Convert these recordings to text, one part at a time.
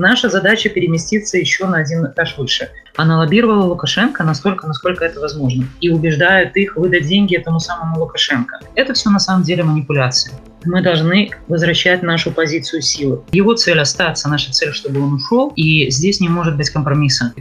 Наша задача переместиться еще на один этаж выше. Она лоббировала Лукашенко настолько, насколько это возможно. И убеждает их выдать деньги этому самому Лукашенко. Это все на самом деле манипуляция. Мы должны возвращать нашу позицию силы. Его цель остаться, наша цель, чтобы он ушел. И здесь не может быть компромисса.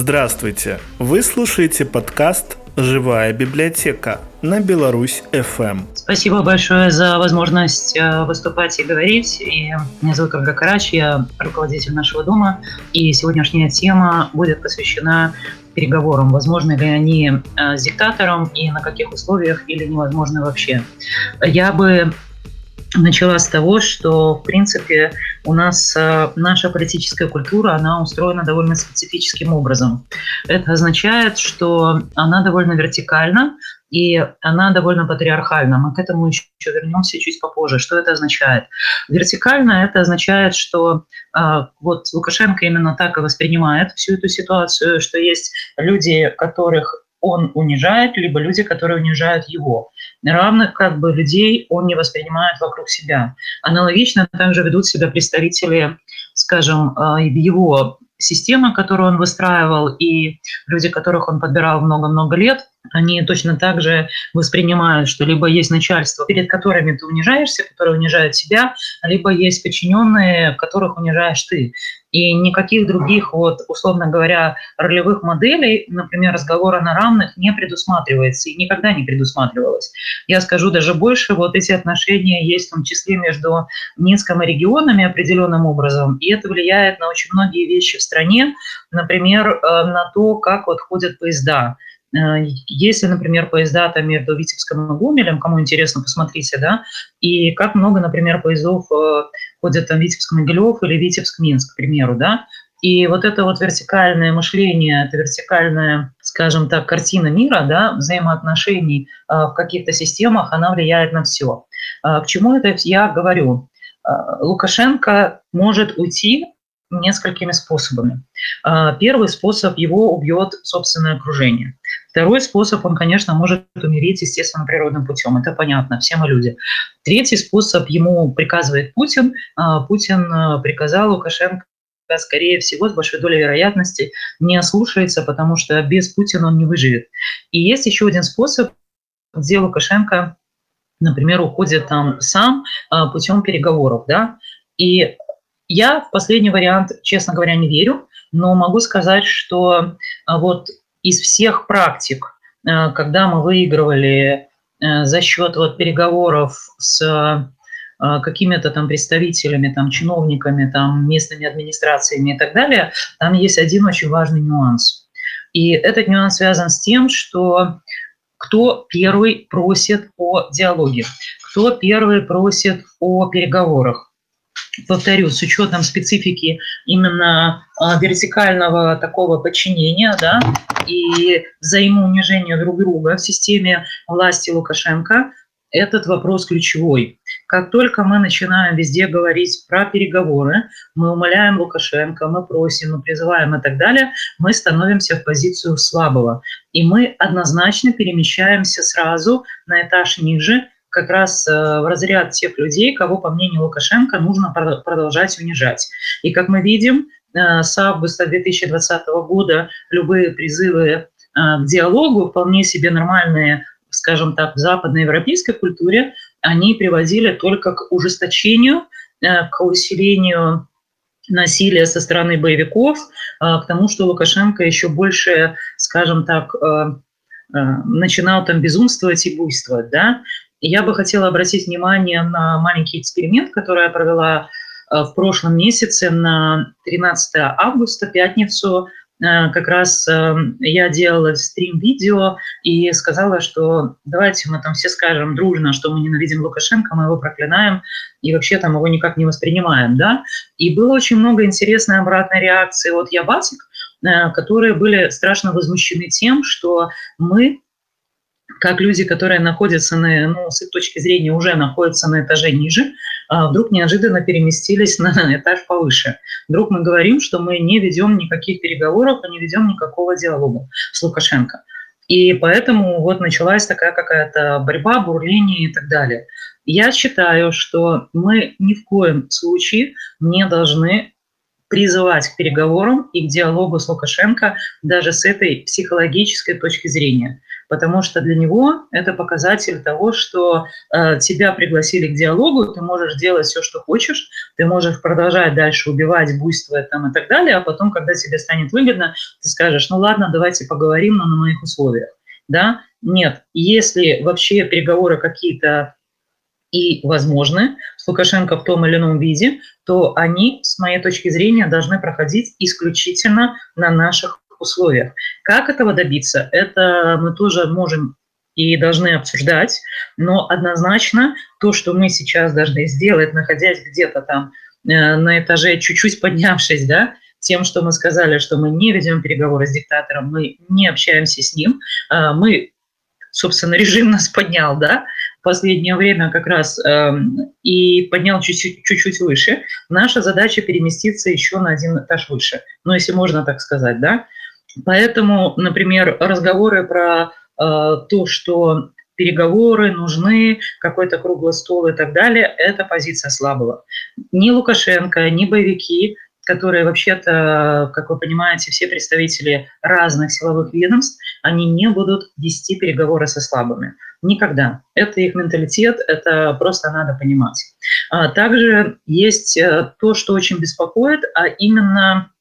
Здравствуйте! Вы слушаете подкаст «Живая библиотека» на Беларусь FM. Спасибо большое за возможность э, выступать и говорить. И меня зовут Ольга Карач, я руководитель нашего дома. И сегодняшняя тема будет посвящена переговорам. Возможны ли они э, с диктатором и на каких условиях или невозможны вообще. Я бы начала с того, что, в принципе, у нас э, наша политическая культура, она устроена довольно специфическим образом. Это означает, что она довольно вертикальна, и она довольно патриархальна. Мы к этому еще вернемся чуть попозже. Что это означает? Вертикально это означает, что э, вот Лукашенко именно так и воспринимает всю эту ситуацию, что есть люди, которых он унижает, либо люди, которые унижают его. Равных как бы людей он не воспринимает вокруг себя. Аналогично также ведут себя представители, скажем, э, его системы, которую он выстраивал, и люди, которых он подбирал много-много лет, они точно так же воспринимают, что либо есть начальство, перед которыми ты унижаешься, которое унижает себя, либо есть подчиненные, которых унижаешь ты. И никаких других, вот, условно говоря, ролевых моделей, например, разговора на равных не предусматривается и никогда не предусматривалось. Я скажу даже больше, вот эти отношения есть в том числе между Минском и регионами определенным образом, и это влияет на очень многие вещи в стране, например, э, на то, как вот ходят поезда. Э, если, например, поезда там между Витебском и Гомелем, кому интересно, посмотрите, да, и как много, например, поездов э, ходят там Витебск-Могилев или Витебск-Минск, к примеру, да, и вот это вот вертикальное мышление, это вертикальная, скажем так, картина мира, да, взаимоотношений э, в каких-то системах, она влияет на все. К чему это я говорю? Лукашенко может уйти несколькими способами. Первый способ его убьет собственное окружение. Второй способ, он, конечно, может умереть естественно природным путем. Это понятно, все мы люди. Третий способ ему приказывает Путин. А, Путин а, приказал Лукашенко скорее всего, с большой долей вероятности не ослушается, потому что без Путина он не выживет. И есть еще один способ, где Лукашенко, например, уходит там сам а, путем переговоров. Да? И я в последний вариант, честно говоря, не верю, но могу сказать, что вот из всех практик, э, когда мы выигрывали э, за счет вот переговоров с э, какими-то там представителями, там, чиновниками, там, местными администрациями и так далее, там есть один очень важный нюанс. И этот нюанс связан с тем, что кто первый просит о диалоге, кто первый просит о переговорах повторю, с учетом специфики именно а, вертикального такого подчинения, да, и взаимоунижения друг друга в системе власти Лукашенко, этот вопрос ключевой. Как только мы начинаем везде говорить про переговоры, мы умоляем Лукашенко, мы просим, мы призываем и так далее, мы становимся в позицию слабого. И мы однозначно перемещаемся сразу на этаж ниже, как раз э, в разряд тех людей, кого, по мнению Лукашенко, нужно продолжать унижать. И как мы видим, э, с августа 2020 года любые призывы э, к диалогу, вполне себе нормальные, скажем так, в западноевропейской культуре, они приводили только к ужесточению, к усилению насилия со стороны боевиков, к тому, что Лукашенко еще больше, скажем так, начинал там безумствовать и буйствовать, да, я бы хотела обратить внимание на маленький эксперимент, который я провела э, в прошлом месяце на 13 августа, пятницу. Э, как раз э, я делала стрим-видео и сказала, что давайте мы там все скажем дружно, что мы ненавидим Лукашенко, мы его проклинаем и вообще там его никак не воспринимаем. Да? И было очень много интересной обратной реакции от Ябасик, которые были страшно возмущены тем, что мы как люди, которые находятся на, ну, с их точки зрения уже находятся на этаже ниже, а вдруг неожиданно переместились на этаж повыше. Вдруг мы говорим, что мы не ведем никаких переговоров, не ведем никакого диалога с Лукашенко. И поэтому вот началась такая какая-то борьба, бурление и так далее. Я считаю, что мы ни в коем случае не должны призывать к переговорам и к диалогу с Лукашенко даже с этой психологической точки зрения. Потому что для него это показатель того, что э, тебя пригласили к диалогу, ты можешь делать все, что хочешь, ты можешь продолжать дальше убивать, буйствовать там и так далее, а потом, когда тебе станет выгодно, ты скажешь, ну ладно, давайте поговорим, но на моих условиях. Да? Нет, если вообще переговоры какие-то и возможны с Лукашенко в том или ином виде, то они, с моей точки зрения, должны проходить исключительно на наших условиях. Как этого добиться, это мы тоже можем и должны обсуждать, но однозначно то, что мы сейчас должны сделать, находясь где-то там э, на этаже, чуть-чуть поднявшись, да, тем, что мы сказали, что мы не ведем переговоры с диктатором, мы не общаемся с ним, э, мы, собственно, режим нас поднял, да, последнее время как раз э, и поднял чуть-чуть выше. Наша задача переместиться еще на один этаж выше, ну, если можно так сказать, да. Поэтому, например, разговоры про э, то, что переговоры нужны, какой-то круглый стол и так далее, это позиция слабого. Ни Лукашенко, ни боевики, которые вообще-то, как вы понимаете, все представители разных силовых ведомств, они не будут вести переговоры со слабыми. Никогда. Это их менталитет, это просто надо понимать. А также есть э, то, что очень беспокоит, а именно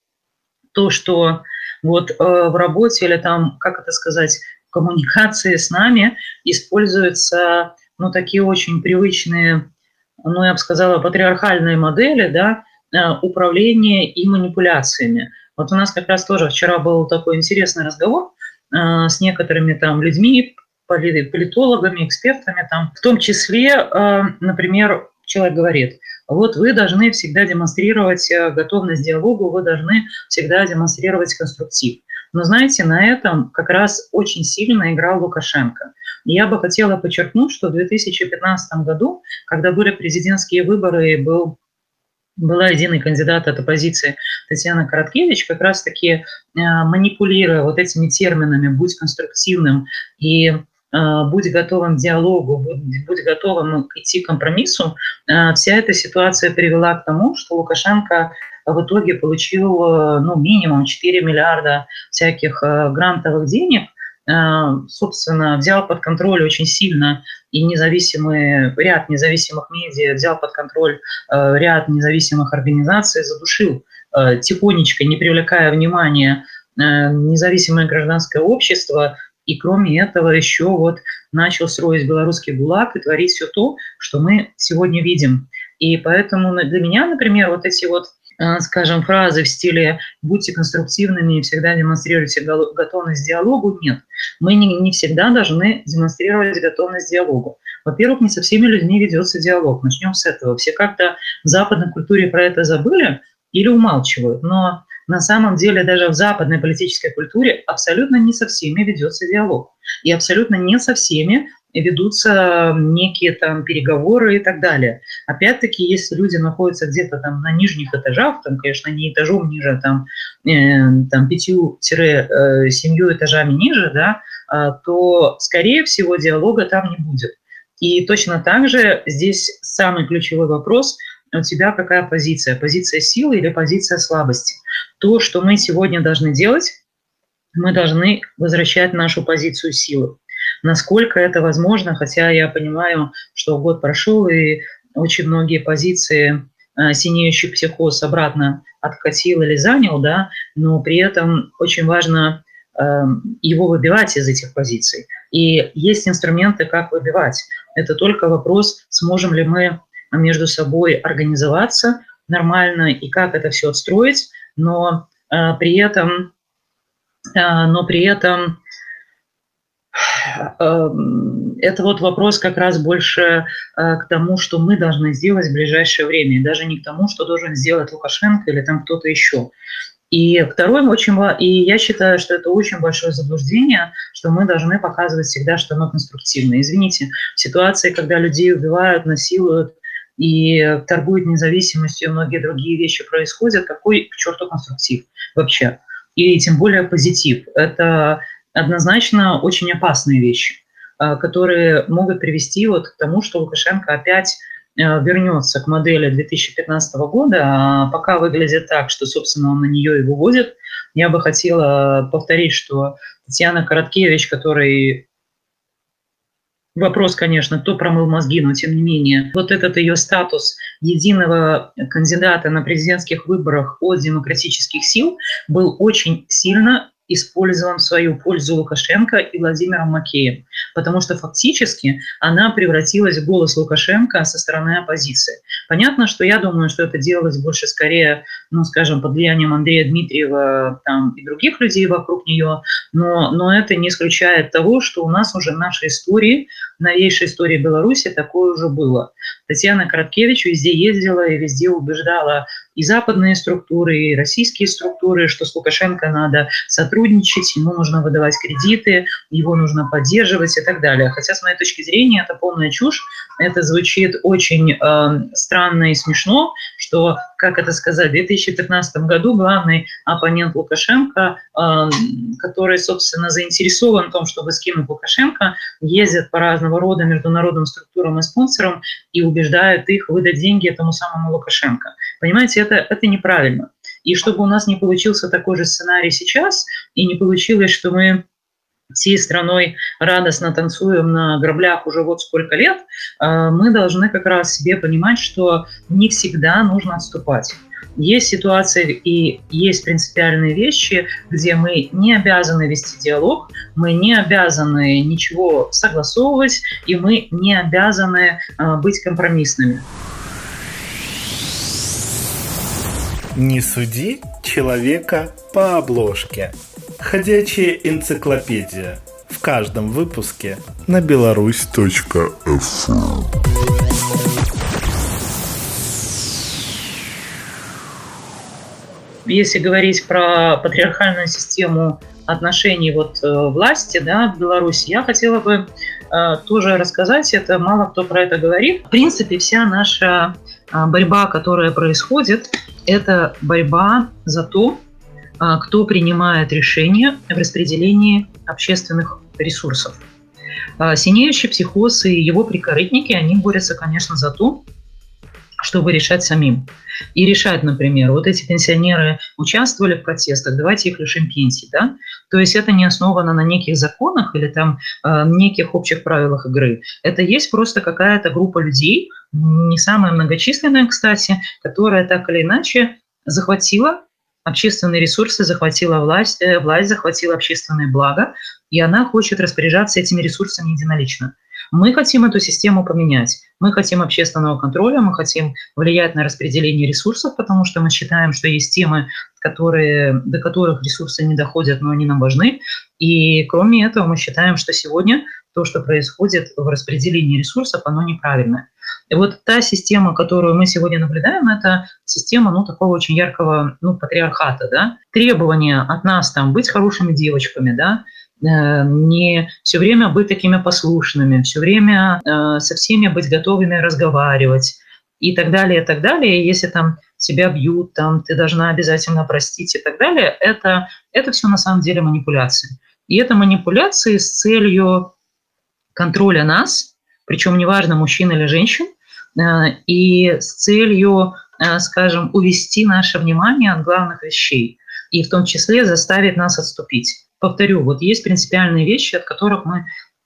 то, что вот э, в работе или там, как это сказать, в коммуникации с нами используются ну, такие очень привычные, ну, я бы сказала, патриархальные модели, да, э, управления и манипуляциями. Вот у нас как раз тоже вчера был такой интересный разговор с некоторыми там людьми, политологами, экспертами, там, в том числе, э, например, человек говорит, вот вы должны всегда демонстрировать э, готовность к диалогу, вы должны всегда демонстрировать конструктив. Но знаете, на этом как раз очень сильно играл Лукашенко. Я бы хотела подчеркнуть, что в 2015 году, когда были президентские выборы и был была единый кандидат от оппозиции Татьяна Короткевич, как раз-таки э, манипулируя вот этими терминами «будь конструктивным» и будь готовым к диалогу, будь, готовым идти к компромиссу, а, вся эта ситуация привела к тому, что Лукашенко в итоге получил ну, минимум 4 миллиарда всяких а, грантовых денег, собственно, взял под контроль очень сильно и независимый ряд независимых медиа, взял под контроль ряд независимых организаций, задушил тихонечко, не привлекая внимания независимое гражданское общество, и кроме этого еще вот начал строить белорусский ГУЛАГ и творить все то, что мы сегодня видим. И поэтому для меня, например, вот эти вот э, скажем, фразы в стиле «будьте конструктивными и всегда демонстрируйте готовность к диалогу» нет. Мы не, не всегда должны демонстрировать готовность к диалогу. Во-первых, не со всеми людьми ведется диалог. Начнем с этого. Все как-то в западной культуре про это забыли или умалчивают. Но на самом деле даже в западной политической культуре абсолютно не со всеми ведется диалог. И абсолютно не со всеми ведутся некие там переговоры и так далее. Опять-таки, если люди находятся где-то там на нижних этажах, там, конечно, не этажом ниже, там, э, там пятью-семью этажами ниже, да, э, то, скорее всего, диалога там не будет. И точно так же здесь самый ключевой вопрос – у тебя какая позиция? Позиция силы или позиция слабости? То, что мы сегодня должны делать, мы должны возвращать нашу позицию силы. Насколько это возможно, хотя я понимаю, что год прошел, и очень многие позиции э, синеющий психоз обратно откатил или занял, да, но при этом очень важно э, его выбивать из этих позиций. И есть инструменты, как выбивать. Это только вопрос, сможем ли мы между собой организоваться нормально и как это все отстроить, но э, при этом, э, но при этом э, это вот вопрос как раз больше э, к тому, что мы должны сделать в ближайшее время, даже не к тому, что должен сделать Лукашенко или там кто-то еще. И второе, очень, и я считаю, что это очень большое заблуждение, что мы должны показывать всегда, что мы конструктивны. Извините, в ситуации, когда людей убивают, насилуют, и торгует независимостью, и многие другие вещи происходят, какой к черту конструктив вообще? И тем более позитив. Это однозначно очень опасные вещи, которые могут привести вот к тому, что Лукашенко опять вернется к модели 2015 года, а пока выглядит так, что, собственно, он на нее и выводит. Я бы хотела повторить, что Татьяна Короткевич, который Вопрос, конечно, кто промыл мозги, но тем не менее, вот этот ее статус единого кандидата на президентских выборах от демократических сил был очень сильно использован в свою пользу Лукашенко и Владимиром Макеем, потому что фактически она превратилась в голос Лукашенко со стороны оппозиции. Понятно, что я думаю, что это делалось больше скорее, ну, скажем, под влиянием Андрея Дмитриева там, и других людей вокруг нее, но, но это не исключает того, что у нас уже в нашей истории, в новейшей истории Беларуси такое уже было. Татьяна Короткевич везде ездила и везде убеждала и западные структуры, и российские структуры, что с Лукашенко надо сотрудничать, ему нужно выдавать кредиты, его нужно поддерживать и так далее. Хотя, с моей точки зрения, это полная чушь. Это звучит очень э, странно и смешно, что, как это сказать, в 2015 году главный оппонент Лукашенко, э, который, собственно, заинтересован в том, чтобы скинуть Лукашенко, ездит по разного рода международным структурам и спонсорам и убеждает их выдать деньги этому самому Лукашенко. Понимаете, это, это неправильно. И чтобы у нас не получился такой же сценарий сейчас, и не получилось, что мы всей страной радостно танцуем на граблях уже вот сколько лет, э, мы должны как раз себе понимать, что не всегда нужно отступать. Есть ситуации и есть принципиальные вещи, где мы не обязаны вести диалог, мы не обязаны ничего согласовывать, и мы не обязаны э, быть компромиссными. Не суди человека по обложке. Ходячая энциклопедия. В каждом выпуске на беларусь.фм. Если говорить про патриархальную систему отношений вот э, власти да, в Беларуси, я хотела бы э, тоже рассказать, это мало кто про это говорит. В принципе, вся наша а, борьба, которая происходит, это борьба за то, а, кто принимает решения в распределении общественных ресурсов. А, синеющий психоз и его прикорытники, они борются, конечно, за то, чтобы решать самим. И решать, например, вот эти пенсионеры участвовали в протестах, давайте их лишим пенсии, да? То есть это не основано на неких законах или там э, неких общих правилах игры. Это есть просто какая-то группа людей, не самая многочисленная, кстати, которая так или иначе захватила общественные ресурсы, захватила власть, э, власть захватила общественное благо, и она хочет распоряжаться этими ресурсами единолично. Мы хотим эту систему поменять. Мы хотим общественного контроля, мы хотим влиять на распределение ресурсов, потому что мы считаем, что есть темы, которые, до которых ресурсы не доходят, но они нам важны. И кроме этого мы считаем, что сегодня то, что происходит в распределении ресурсов, оно неправильное. И вот та система, которую мы сегодня наблюдаем, это система ну, такого очень яркого ну, патриархата. Да? Требования от нас там, быть хорошими девочками, да? Э, не все время быть такими послушными, все время э, со всеми быть готовыми разговаривать и так далее, и так далее. Если там тебя бьют, там ты должна обязательно простить и так далее, это, это все на самом деле манипуляции. И это манипуляции с целью контроля нас, причем неважно, мужчин или женщин, э, и с целью, скажем, увести наше внимание от главных вещей, и в том числе заставить нас отступить повторю, вот есть принципиальные вещи, от которых мы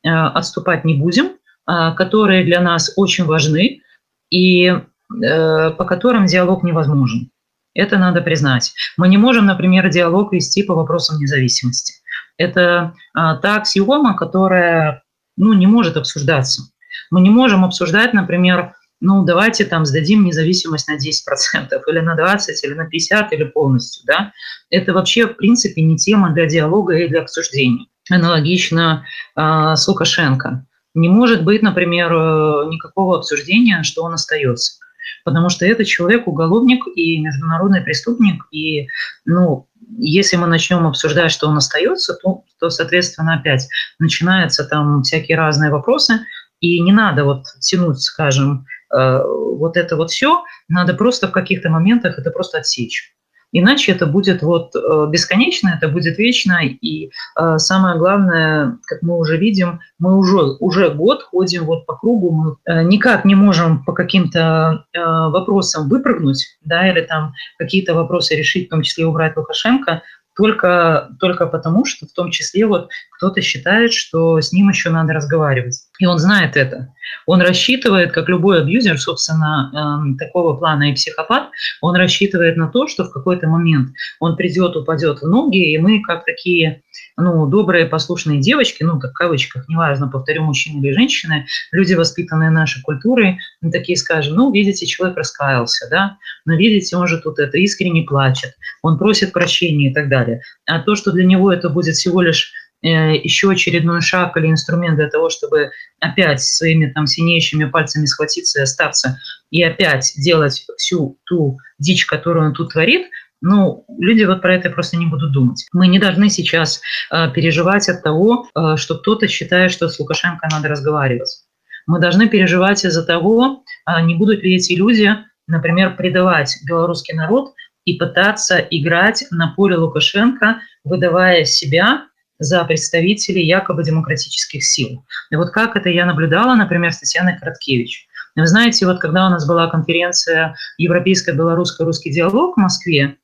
э, отступать не будем, а, которые для нас очень важны и э, по которым диалог невозможен. Это надо признать. Мы не можем, например, диалог вести по вопросам независимости. Это а, та аксиома, которая ну, не может обсуждаться. Мы не можем обсуждать, например, ну, давайте там сдадим независимость на 10% или на 20, или на 50, или полностью, да. Это вообще, в принципе, не тема для диалога и для обсуждения. Аналогично э, с Лукашенко. Не может быть, например, э, никакого обсуждения, что он остается. Потому что это человек уголовник и международный преступник. И, ну, если мы начнем обсуждать, что он остается, то, то соответственно, опять начинаются там всякие разные вопросы. И не надо вот тянуть, скажем, Э, вот это вот все, надо просто в каких-то моментах это просто отсечь. Иначе это будет вот э, бесконечно, это будет вечно. И э, самое главное, как мы уже видим, мы уже, уже год ходим вот по кругу, мы э, никак не можем по каким-то вопросам выпрыгнуть, да, или там какие-то вопросы решить, в том числе убрать Лукашенко, только, только потому, что в том числе вот кто-то считает, что с ним еще надо разговаривать. И он знает это. Он рассчитывает, как любой абьюзер, собственно, э, такого плана и психопат, он рассчитывает на то, что в какой-то момент он придет, упадет в ноги, и мы, как такие ну, добрые, послушные девочки, ну, так в кавычках, неважно, повторю, мужчины или женщины, люди, воспитанные нашей культурой, мы такие скажем, ну, видите, человек раскаялся, да, но видите, он же тут это искренне плачет, он просит прощения и так далее. А то, что для него это будет всего лишь э, еще очередной шаг или инструмент для того, чтобы опять своими там синеющими пальцами схватиться и остаться, и опять делать всю ту дичь, которую он тут творит, ну, люди вот про это просто не будут думать. Мы не должны сейчас э, переживать от того, э, что кто-то считает, что с Лукашенко надо разговаривать. Мы должны переживать из-за того, э, не будут ли эти люди, например, предавать белорусский народ и пытаться играть на поле Лукашенко, выдавая себя за представителей якобы демократических сил. И вот как это я наблюдала, например, с Татьяной Короткевич. Вы знаете, вот когда у нас была конференция Европейско-белорусско-русский диалог в Москве,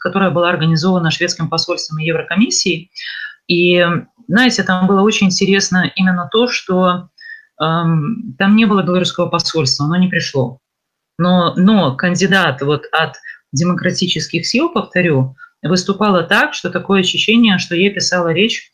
которая была организована шведским посольством и Еврокомиссией. И, знаете, там было очень интересно именно то, что эм, там не было белорусского посольства, оно не пришло. Но, но кандидат вот от демократических сил, повторю, выступала так, что такое ощущение, что ей писала речь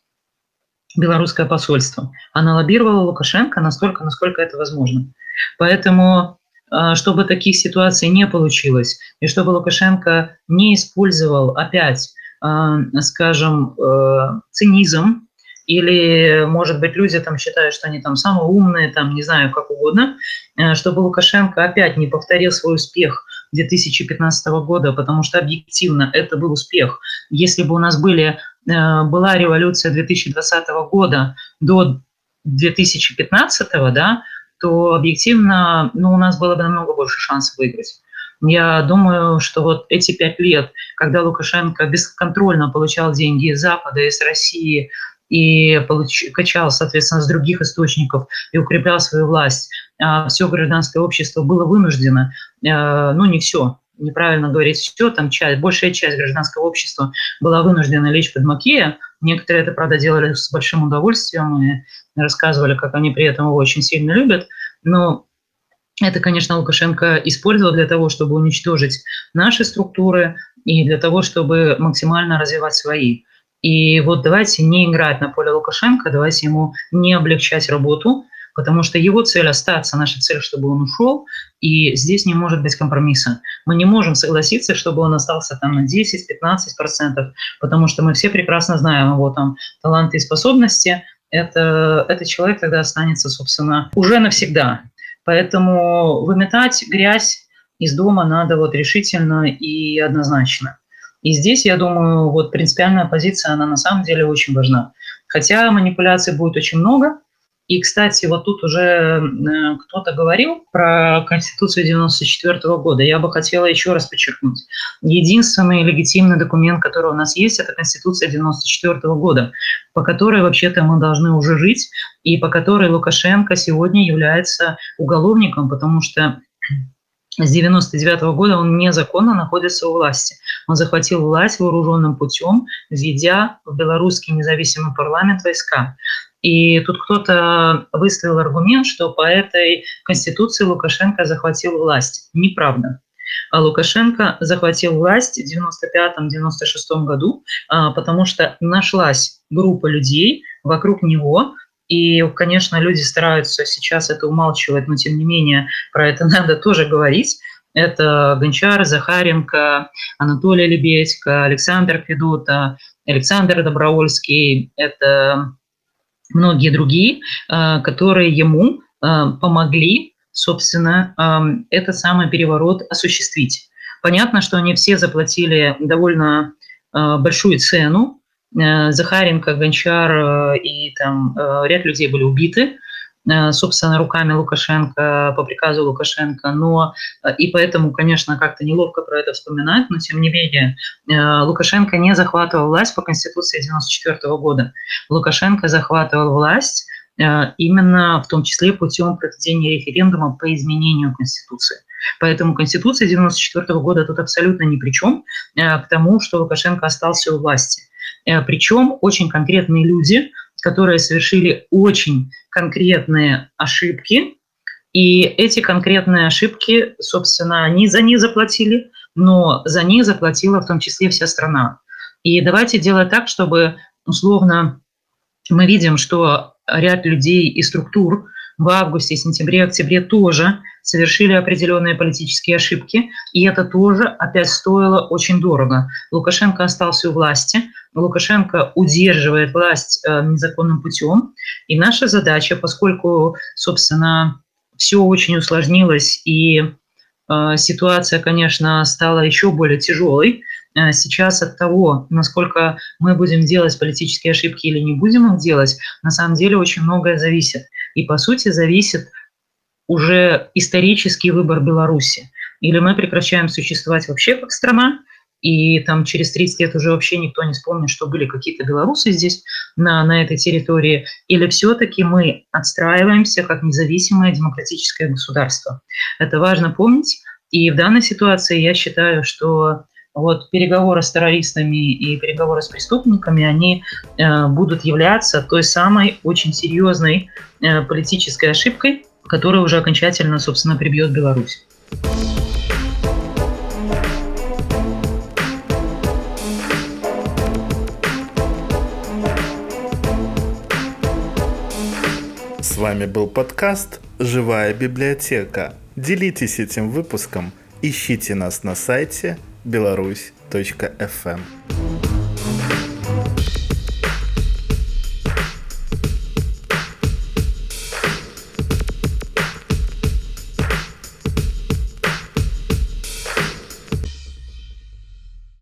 белорусское посольство. Она лоббировала Лукашенко настолько, насколько это возможно. Поэтому а, чтобы таких ситуаций не получилось, и чтобы Лукашенко не использовал опять, а, скажем, э, цинизм, или, может быть, люди там считают, что они там самые умные, там, не знаю, как угодно, э, чтобы Лукашенко опять не повторил свой успех 2015 года, потому что объективно это был успех. Если бы у нас были, э, была революция 2020 года до 2015, да, то объективно ну, у нас было бы намного больше шансов выиграть. Я думаю, что вот эти пять лет, когда Лукашенко бесконтрольно получал деньги из Запада, из России, и получ, качал, соответственно, с других источников и укреплял свою власть, а все гражданское общество было вынуждено, э, ну не все, неправильно говорить все, там часть, большая часть гражданского общества была вынуждена лечь под Макея. Некоторые это, правда, делали с большим удовольствием и рассказывали, как они при этом его очень сильно любят. Но это, конечно, Лукашенко использовал для того, чтобы уничтожить наши структуры и для того, чтобы максимально развивать свои. И вот давайте не играть на поле Лукашенко, давайте ему не облегчать работу, потому что его цель остаться, наша цель, чтобы он ушел, и здесь не может быть компромисса. Мы не можем согласиться, чтобы он остался там на 10-15%, потому что мы все прекрасно знаем его там таланты и способности, это, этот человек тогда останется, собственно, уже навсегда. Поэтому выметать грязь из дома надо вот решительно и однозначно. И здесь, я думаю, вот принципиальная позиция, она на самом деле очень важна. Хотя манипуляций будет очень много, и, кстати, вот тут уже э, кто-то говорил про Конституцию 94 года. Я бы хотела еще раз подчеркнуть. Единственный легитимный документ, который у нас есть, это Конституция 94 года, по которой вообще-то мы должны уже жить, и по которой Лукашенко сегодня является уголовником, потому что с 99 года он незаконно находится у власти. Он захватил власть вооруженным путем, введя в белорусский независимый парламент войска. И тут кто-то выставил аргумент, что по этой конституции Лукашенко захватил власть. Неправда. А Лукашенко захватил власть в 95-96 году, а, потому что нашлась группа людей вокруг него, и, конечно, люди стараются сейчас это умалчивать, но тем не менее про это надо тоже говорить. Это Гончар, Захаренко, Анатолий Лебедько, Александр Федота, Александр Добровольский. Это многие другие, э, которые ему э, помогли, собственно, этот самый переворот осуществить. Понятно, что они все заплатили довольно большую цену. Захаренко, Гончар и там ряд людей были убиты. Э, собственно, руками Лукашенко, по приказу Лукашенко, но э, и поэтому, конечно, как-то неловко про это вспоминать, но тем не менее э, Лукашенко не захватывал власть по Конституции 1994 года. Лукашенко захватывал власть именно в том числе путем проведения референдума по изменению Конституции. Поэтому Конституция 1994 года тут абсолютно ни при чем к тому, что Лукашенко остался у власти. Причем очень конкретные люди, которые совершили очень конкретные ошибки, и эти конкретные ошибки, собственно, они за них заплатили, но за них заплатила в том числе вся страна. И давайте делать так, чтобы, условно, мы видим, что ряд людей и структур в августе, сентябре, октябре тоже совершили определенные политические ошибки, и это тоже опять стоило очень дорого. Лукашенко остался у власти, Лукашенко удерживает власть э, незаконным путем, и наша задача, поскольку, собственно, все очень усложнилось и э, ситуация, конечно, стала еще более тяжелой, Сейчас от того, насколько мы будем делать политические ошибки или не будем их делать, на самом деле очень многое зависит. И, по сути, зависит уже исторический выбор Беларуси. Или мы прекращаем существовать вообще как страна, и там через 30 лет уже вообще никто не вспомнит, что были какие-то белорусы здесь, на, на этой территории, или все-таки мы отстраиваемся как независимое демократическое государство. Это важно помнить, и в данной ситуации я считаю, что вот переговоры с террористами и переговоры с преступниками, они э, будут являться той самой очень серьезной э, политической ошибкой, которая уже окончательно, собственно, прибьет Беларусь. С вами был подкаст «Живая библиотека». Делитесь этим выпуском, ищите нас на сайте беларусь.фм.